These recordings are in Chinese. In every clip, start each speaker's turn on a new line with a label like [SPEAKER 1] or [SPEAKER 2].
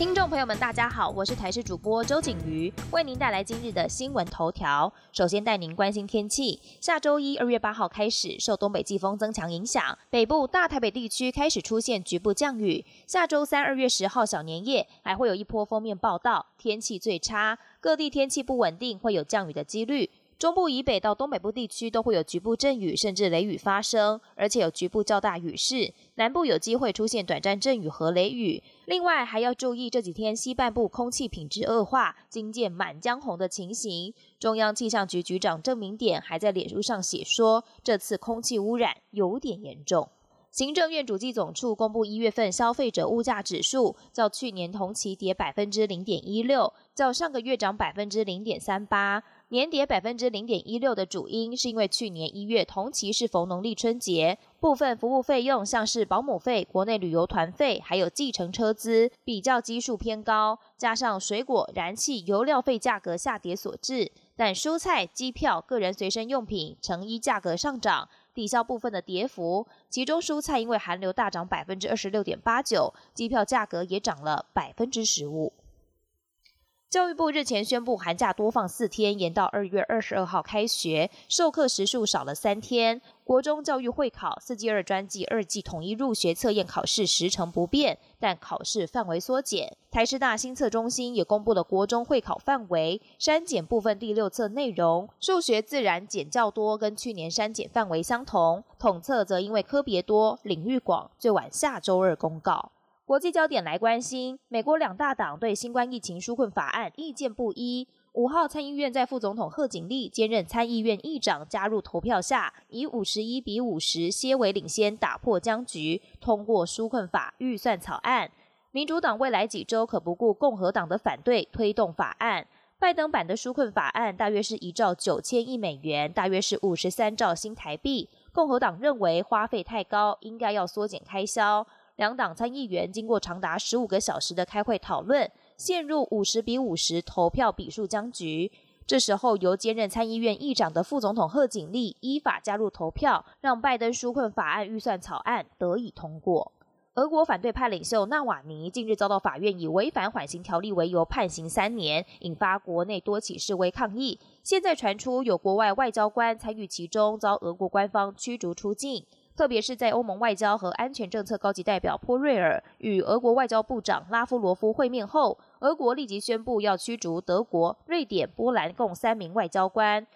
[SPEAKER 1] 听众朋友们，大家好，我是台视主播周景瑜，为您带来今日的新闻头条。首先带您关心天气，下周一二月八号开始，受东北季风增强影响，北部大台北地区开始出现局部降雨。下周三二月十号小年夜还会有一波封面报道，天气最差，各地天气不稳定，会有降雨的几率。中部以北到东北部地区都会有局部阵雨，甚至雷雨发生，而且有局部较大雨势。南部有机会出现短暂阵雨和雷雨。另外还要注意这几天西半部空气品质恶化，惊见满江红的情形。中央气象局局长郑明典还在脸书上写说，这次空气污染有点严重。行政院主计总处公布一月份消费者物价指数，较去年同期跌百分之零点一六，较上个月涨百分之零点三八。年跌百分之零点一六的主因，是因为去年一月同期是逢农历春节，部分服务费用像是保姆费、国内旅游团费，还有计程车资，比较基数偏高，加上水果、燃气、油料费价格下跌所致。但蔬菜、机票、个人随身用品、成衣价格上涨，抵消部分的跌幅。其中蔬菜因为寒流大涨百分之二十六点八九，机票价格也涨了百分之十五。教育部日前宣布，寒假多放四天，延到二月二十二号开学，授课时数少了三天。国中教育会考四季二专季二季统一入学测验考试时程不变，但考试范围缩减。台师大新测中心也公布了国中会考范围，删减部分第六册内容，数学自然减较多，跟去年删减范围相同。统测则因为科别多、领域广，最晚下周二公告。国际焦点来关心，美国两大党对新冠疫情纾困法案意见不一。五号参议院在副总统贺锦丽兼任参议院议长加入投票下，以五十一比五十些为领先，打破僵局，通过纾困法预算草案。民主党未来几周可不顾共和党的反对，推动法案。拜登版的纾困法案大约是一兆九千亿美元，大约是五十三兆新台币。共和党认为花费太高，应该要缩减开销。两党参议员经过长达十五个小时的开会讨论，陷入五十比五十投票比数僵局。这时候，由兼任参议院议长的副总统贺锦丽依法加入投票，让拜登纾困法案预算草案得以通过。俄国反对派领袖纳瓦尼近日遭到法院以违反缓刑条例为由判刑三年，引发国内多起示威抗议。现在传出有国外外交官参与其中，遭俄国官方驱逐出境。特别是在欧盟外交和安全政策高级代表波瑞尔与俄国外交部长拉夫罗夫会面后，俄国立即宣布要驱逐德国、瑞典、波兰共三名外交官。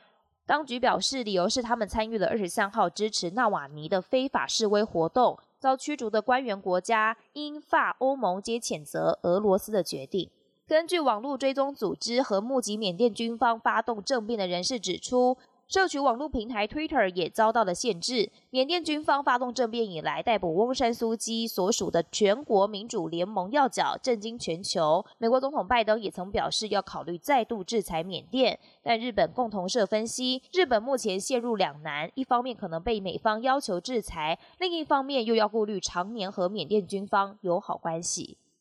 [SPEAKER 1] 当局表示，理由是他们参与了二十三号支持纳瓦尼的非法示威活动。遭驱逐的官员国家英法欧盟皆谴责俄罗斯的决定。根据网络追踪组织和目击缅甸军方发动政变的人士指出。社群网络平台 Twitter 也遭到了限制。缅甸军方发动政变以来，逮捕翁山苏基所属的全国民主联盟要角，震惊全球。美国总统拜登也曾表示要考虑再度制裁缅甸。但日本共同社分析，日本目前陷入两难：一方面可能被美方要求制裁，另一方面又要顾虑常年和缅甸军方友好关系。